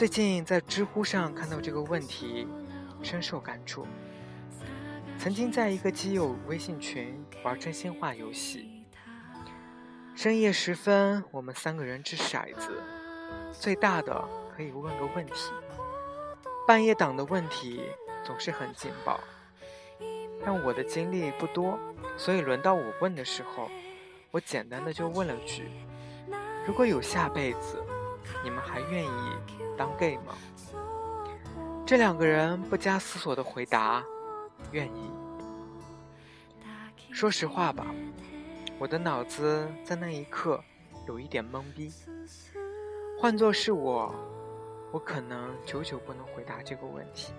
最近在知乎上看到这个问题，深受感触。曾经在一个基友微信群玩真心话游戏，深夜时分，我们三个人掷骰子，最大的可以问个问题。半夜档的问题总是很劲爆，但我的经历不多，所以轮到我问的时候，我简单的就问了句。如果有下辈子，你们还愿意当 gay 吗？这两个人不加思索的回答：愿意。说实话吧，我的脑子在那一刻有一点懵逼。换作是我，我可能久久不能回答这个问题。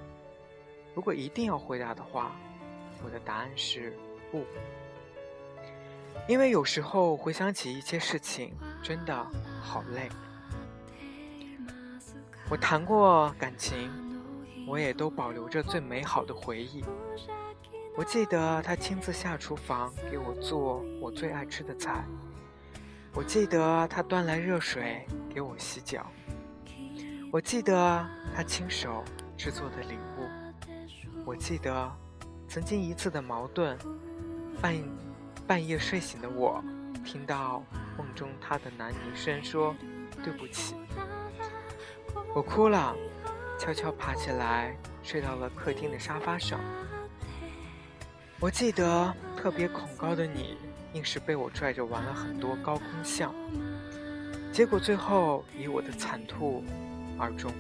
如果一定要回答的话，我的答案是不。因为有时候回想起一些事情，真的好累。我谈过感情，我也都保留着最美好的回忆。我记得他亲自下厨房给我做我最爱吃的菜，我记得他端来热水给我洗脚，我记得他亲手制作的礼物，我记得曾经一次的矛盾，半。半夜睡醒的我，听到梦中他的男女声说：“对不起。”我哭了，悄悄爬起来，睡到了客厅的沙发上。我记得特别恐高的你，硬是被我拽着玩了很多高空项目，结果最后以我的惨吐而终。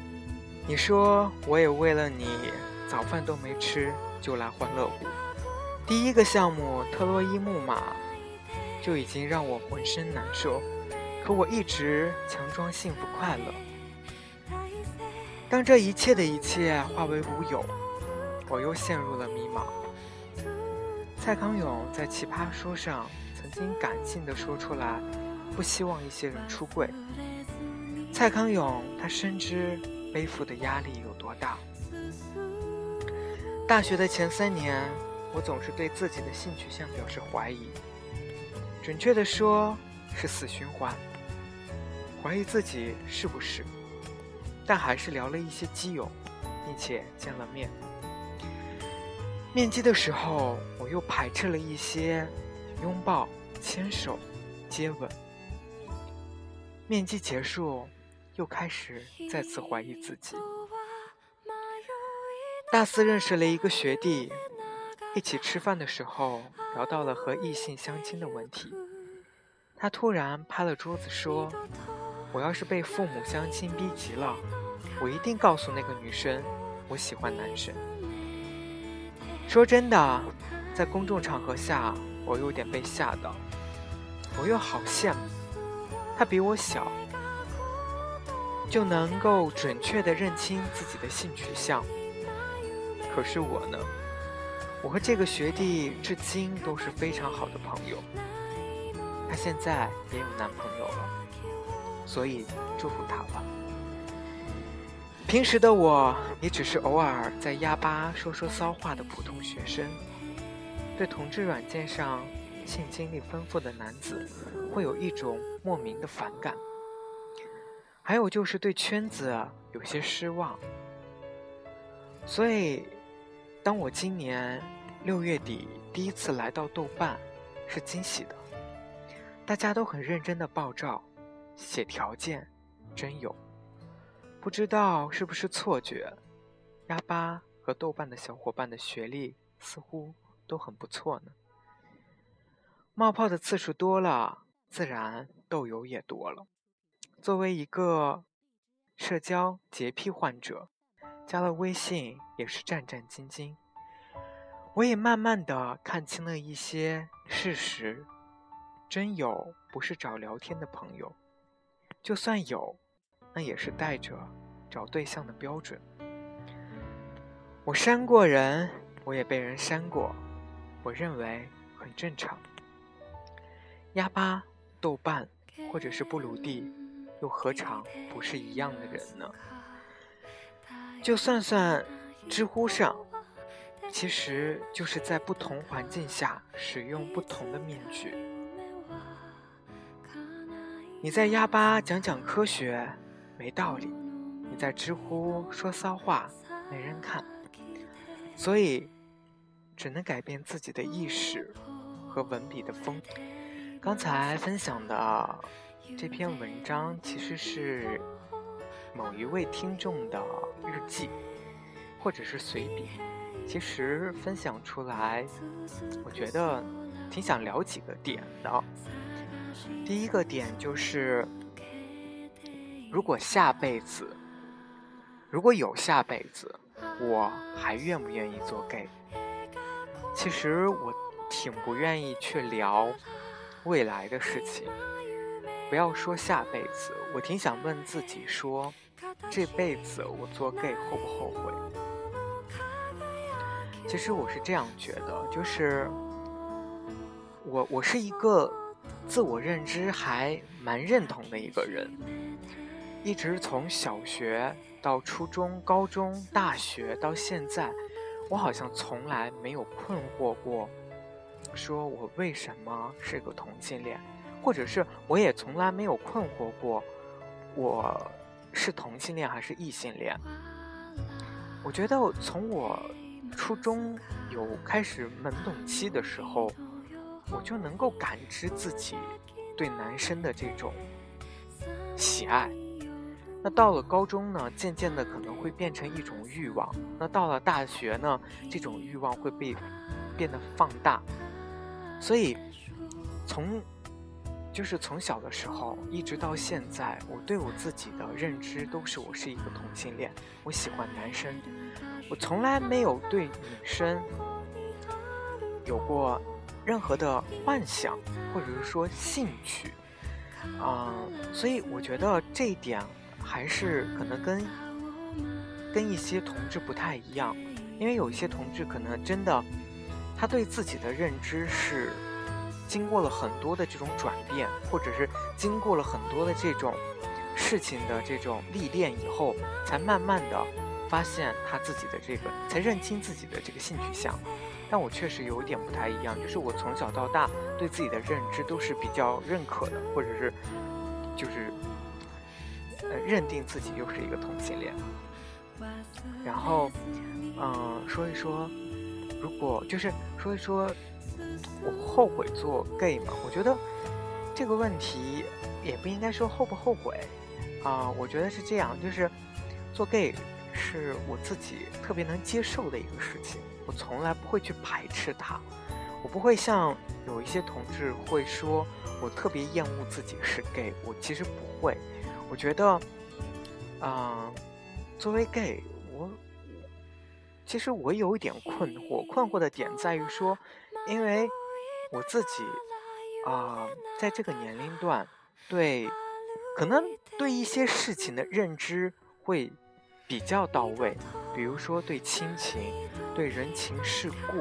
你说我也为了你，早饭都没吃就来欢乐谷。第一个项目特洛伊木马就已经让我浑身难受，可我一直强装幸福快乐。当这一切的一切化为乌有，我又陷入了迷茫。蔡康永在《奇葩说》上曾经感性的说出来，不希望一些人出柜。蔡康永他深知背负的压力有多大。大学的前三年。我总是对自己的性取向表示怀疑，准确的说是死循环，怀疑自己是不是，但还是聊了一些基友，并且见了面。面基的时候，我又排斥了一些拥抱、牵手、接吻。面基结束，又开始再次怀疑自己。大四认识了一个学弟。一起吃饭的时候，聊到了和异性相亲的问题。他突然拍了桌子说：“我要是被父母相亲逼急了，我一定告诉那个女生，我喜欢男生。”说真的，在公众场合下，我有点被吓到。我又好羡慕，他比我小，就能够准确的认清自己的性取向。可是我呢？我和这个学弟至今都是非常好的朋友，他现在也有男朋友了，所以祝福他吧。平时的我也只是偶尔在压吧说说骚话的普通学生，对同志软件上性经历丰富的男子会有一种莫名的反感，还有就是对圈子有些失望，所以。当我今年六月底第一次来到豆瓣，是惊喜的。大家都很认真的爆照，写条件，真有。不知道是不是错觉，鸭巴和豆瓣的小伙伴的学历似乎都很不错呢。冒泡的次数多了，自然豆友也多了。作为一个社交洁癖患者。加了微信也是战战兢兢。我也慢慢的看清了一些事实，真有不是找聊天的朋友，就算有，那也是带着找对象的标准。我删过人，我也被人删过，我认为很正常。鸭八、豆瓣或者是布鲁蒂，又何尝不是一样的人呢？就算算知乎上，其实就是在不同环境下使用不同的面具。你在鸭八讲讲科学，没道理；你在知乎说骚话，没人看。所以，只能改变自己的意识和文笔的风。刚才分享的这篇文章，其实是某一位听众的日记，或者是随笔。其实分享出来，我觉得挺想聊几个点的。第一个点就是，如果下辈子，如果有下辈子，我还愿不愿意做 gay？其实我挺不愿意去聊未来的事情。不要说下辈子，我挺想问自己说，这辈子我做 gay 后不后悔？其实我是这样觉得，就是我我是一个。自我认知还蛮认同的一个人，一直从小学到初中、高中、大学到现在，我好像从来没有困惑过，说我为什么是个同性恋，或者是我也从来没有困惑过，我是同性恋还是异性恋。我觉得从我初中有开始懵懂期的时候。我就能够感知自己对男生的这种喜爱。那到了高中呢，渐渐的可能会变成一种欲望。那到了大学呢，这种欲望会被变得放大。所以，从就是从小的时候一直到现在，我对我自己的认知都是我是一个同性恋，我喜欢男生，我从来没有对女生有过。任何的幻想，或者是说兴趣，啊，所以我觉得这一点还是可能跟跟一些同志不太一样，因为有一些同志可能真的他对自己的认知是经过了很多的这种转变，或者是经过了很多的这种事情的这种历练以后，才慢慢的发现他自己的这个，才认清自己的这个性取向。但我确实有一点不太一样，就是我从小到大对自己的认知都是比较认可的，或者是就是呃认定自己又是一个同性恋。然后，嗯，说一说，如果就是说一说，我后悔做 gay 吗？我觉得这个问题也不应该说后不后悔啊。我觉得是这样，就是做 gay 是我自己特别能接受的一个事情。我从来不会去排斥它，我不会像有一些同志会说，我特别厌恶自己是 gay。我其实不会，我觉得，啊，作为 gay，我其实我有一点困惑。困惑的点在于说，因为我自己啊，在这个年龄段，对可能对一些事情的认知会比较到位。比如说对亲情、对人情世故，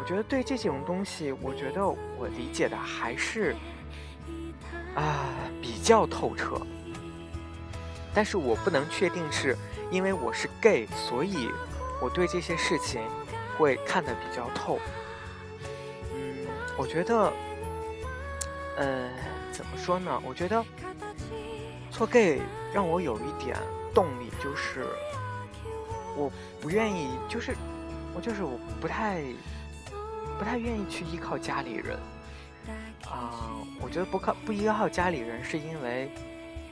我觉得对这种东西，我觉得我理解的还是啊比较透彻。但是我不能确定是因为我是 gay，所以我对这些事情会看得比较透。嗯，我觉得，呃，怎么说呢？我觉得做 gay 让我有一点动力，就是。我不愿意，就是我就是我不太不太愿意去依靠家里人啊。我觉得不靠不依靠家里人，是因为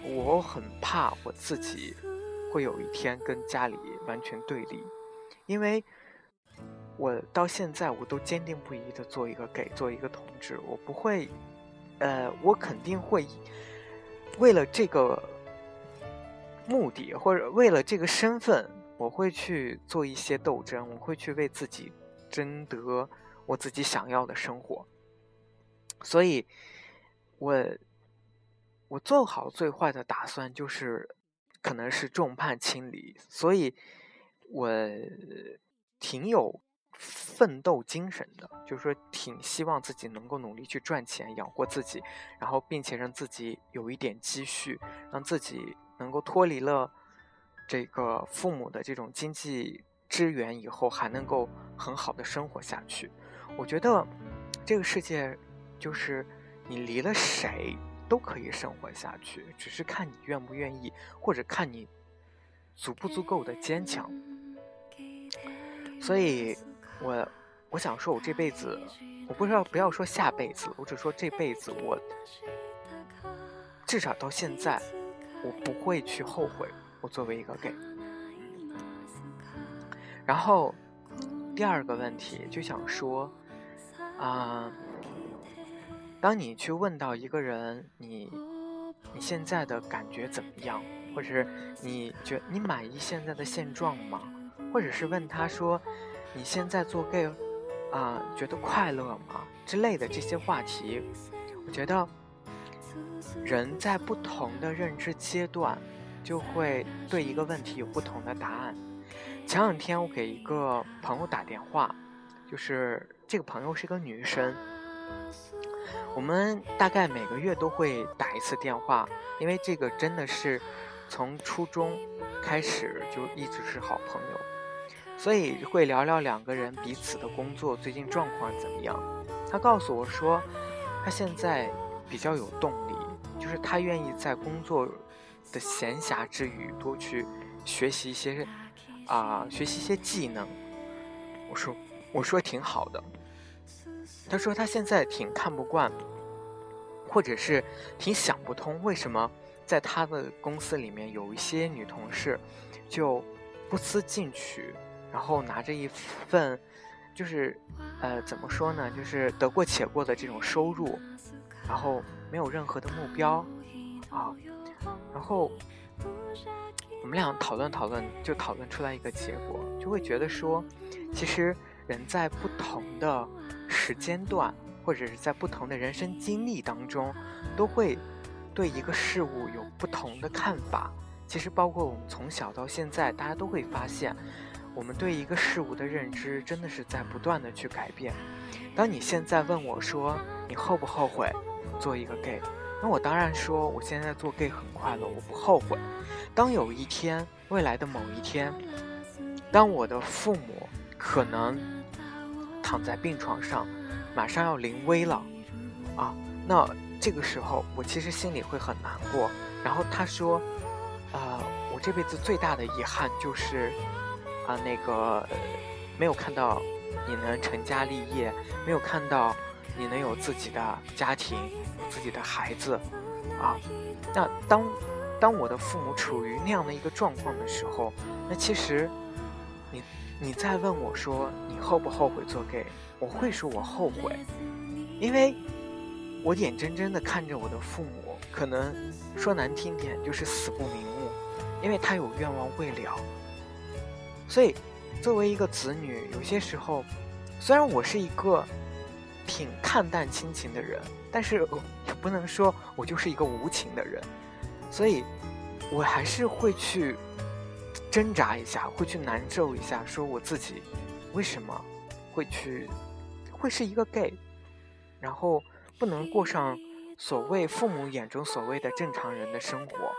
我很怕我自己会有一天跟家里完全对立。因为我到现在我都坚定不移的做一个给做一个同志。我不会，呃，我肯定会为了这个目的或者为了这个身份。我会去做一些斗争，我会去为自己争得我自己想要的生活。所以，我我做好最坏的打算，就是可能是众叛亲离，所以我挺有奋斗精神的，就是说挺希望自己能够努力去赚钱养活自己，然后并且让自己有一点积蓄，让自己能够脱离了这个父母的这种经济支援以后，还能够很好的生活下去。我觉得这个世界就是你离了谁。都可以生活下去，只是看你愿不愿意，或者看你足不足够的坚强。所以，我我想说，我这辈子，我不知道，不要说下辈子，我只说这辈子，我至少到现在，我不会去后悔我作为一个 gay。然后，第二个问题就想说，啊。当你去问到一个人，你你现在的感觉怎么样，或者是你觉你满意现在的现状吗？或者是问他说，你现在做 gay 啊，觉得快乐吗？之类的这些话题，我觉得人在不同的认知阶段，就会对一个问题有不同的答案。前两天我给一个朋友打电话，就是这个朋友是个女生。我们大概每个月都会打一次电话，因为这个真的是从初中开始就一直是好朋友，所以会聊聊两个人彼此的工作最近状况怎么样。他告诉我说，他现在比较有动力，就是他愿意在工作的闲暇之余多去学习一些啊，学习一些技能。我说，我说挺好的。他说他现在挺看不惯，或者是挺想不通，为什么在他的公司里面有一些女同事就不思进取，然后拿着一份就是呃怎么说呢，就是得过且过的这种收入，然后没有任何的目标啊，然后我们俩讨论讨论，就讨论出来一个结果，就会觉得说，其实人在不同的。时间段，或者是在不同的人生经历当中，都会对一个事物有不同的看法。其实，包括我们从小到现在，大家都会发现，我们对一个事物的认知真的是在不断的去改变。当你现在问我说你后不后悔做一个 gay，那我当然说我现在做 gay 很快乐，我不后悔。当有一天，未来的某一天，当我的父母可能。躺在病床上，马上要临危了，啊，那这个时候我其实心里会很难过。然后他说，呃，我这辈子最大的遗憾就是，啊，那个没有看到你能成家立业，没有看到你能有自己的家庭、自己的孩子，啊，那当当我的父母处于那样的一个状况的时候，那其实。你再问我说你后不后悔做 gay？我会说我后悔，因为我眼睁睁的看着我的父母，可能说难听点就是死不瞑目，因为他有愿望未了。所以，作为一个子女，有些时候，虽然我是一个挺看淡亲情的人，但是也不能说我就是一个无情的人，所以我还是会去。挣扎一下，会去难受一下，说我自己为什么会去会是一个 gay，然后不能过上所谓父母眼中所谓的正常人的生活，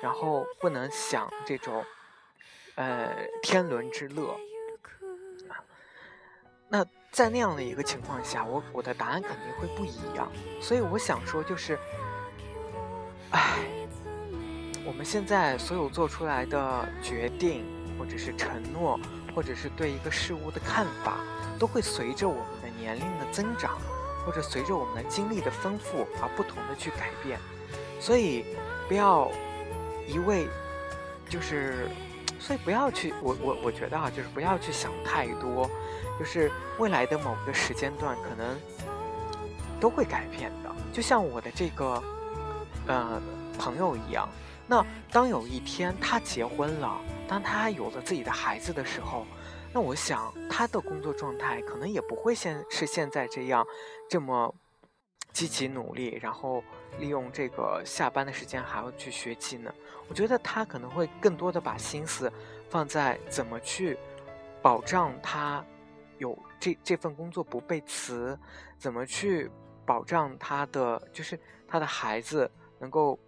然后不能享这种呃天伦之乐。那在那样的一个情况下，我我的答案肯定会不一样。所以我想说，就是，唉。我们现在所有做出来的决定，或者是承诺，或者是对一个事物的看法，都会随着我们的年龄的增长，或者随着我们的经历的丰富而不同的去改变。所以，不要一味就是，所以不要去，我我我觉得啊，就是不要去想太多，就是未来的某个时间段可能都会改变的。就像我的这个呃朋友一样。那当有一天他结婚了，当他有了自己的孩子的时候，那我想他的工作状态可能也不会现是现在这样，这么积极努力，然后利用这个下班的时间还要去学技能？我觉得他可能会更多的把心思放在怎么去保障他有这这份工作不被辞，怎么去保障他的就是他的孩子能够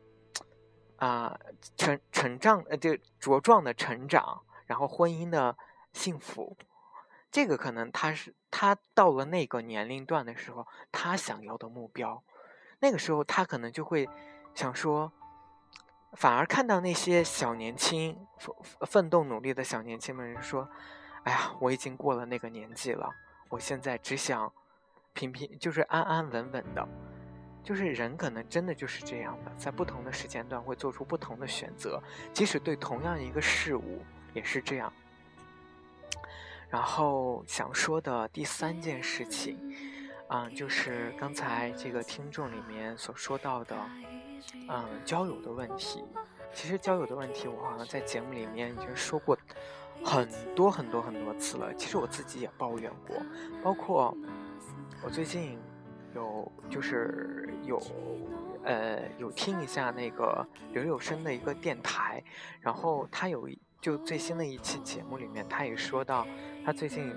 啊成成长呃就茁壮的成长，然后婚姻的幸福。这个可能他是他到了那个年龄段的时候，他想要的目标。那个时候他可能就会想说，反而看到那些小年轻奋奋斗努力的小年轻们说：“哎呀，我已经过了那个年纪了，我现在只想平平，就是安安稳稳的。”就是人可能真的就是这样的，在不同的时间段会做出不同的选择，即使对同样一个事物也是这样。然后想说的第三件事情，嗯，就是刚才这个听众里面所说到的，嗯，交友的问题。其实交友的问题，我好像在节目里面已经说过很多很多很多次了。其实我自己也抱怨过，包括我最近有就是有呃有听一下那个刘有生的一个电台，然后他有就最新的一期节目里面，他也说到。他最近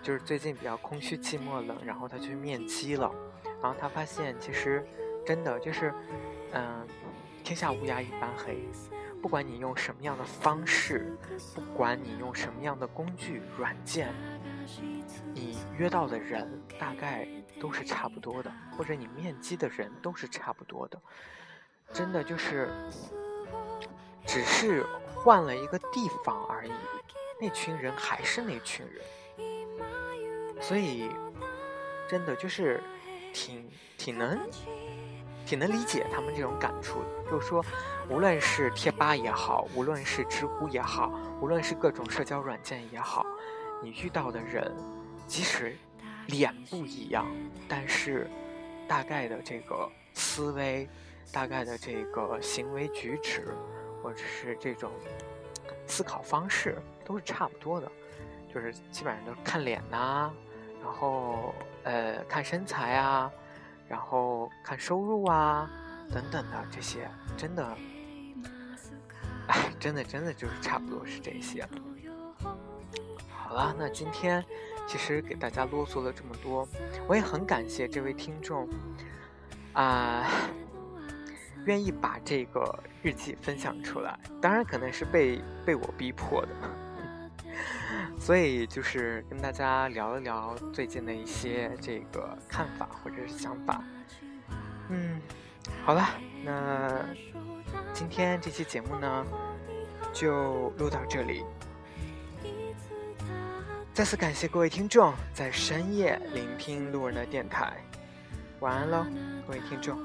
就是最近比较空虚、寂寞、冷，然后他去面基了，然后他发现其实真的就是，嗯，天下乌鸦一般黑，不管你用什么样的方式，不管你用什么样的工具软件，你约到的人大概都是差不多的，或者你面基的人都是差不多的，真的就是只是换了一个地方而已。那群人还是那群人，所以真的就是挺挺能挺能理解他们这种感触的。就是说，无论是贴吧也好，无论是知乎也好，无论是各种社交软件也好，你遇到的人，即使脸不一样，但是大概的这个思维、大概的这个行为举止，或者是这种思考方式。都是差不多的，就是基本上都是看脸呐，然后呃看身材啊，然后看收入啊等等的这些，真的，哎，真的真的就是差不多是这些。好了，那今天其实给大家啰嗦了这么多，我也很感谢这位听众啊，愿意把这个日记分享出来，当然可能是被被我逼迫的。所以就是跟大家聊一聊最近的一些这个看法或者是想法。嗯，好了，那今天这期节目呢就录到这里。再次感谢各位听众在深夜聆听路人的电台，晚安喽，各位听众。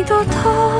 你多痛？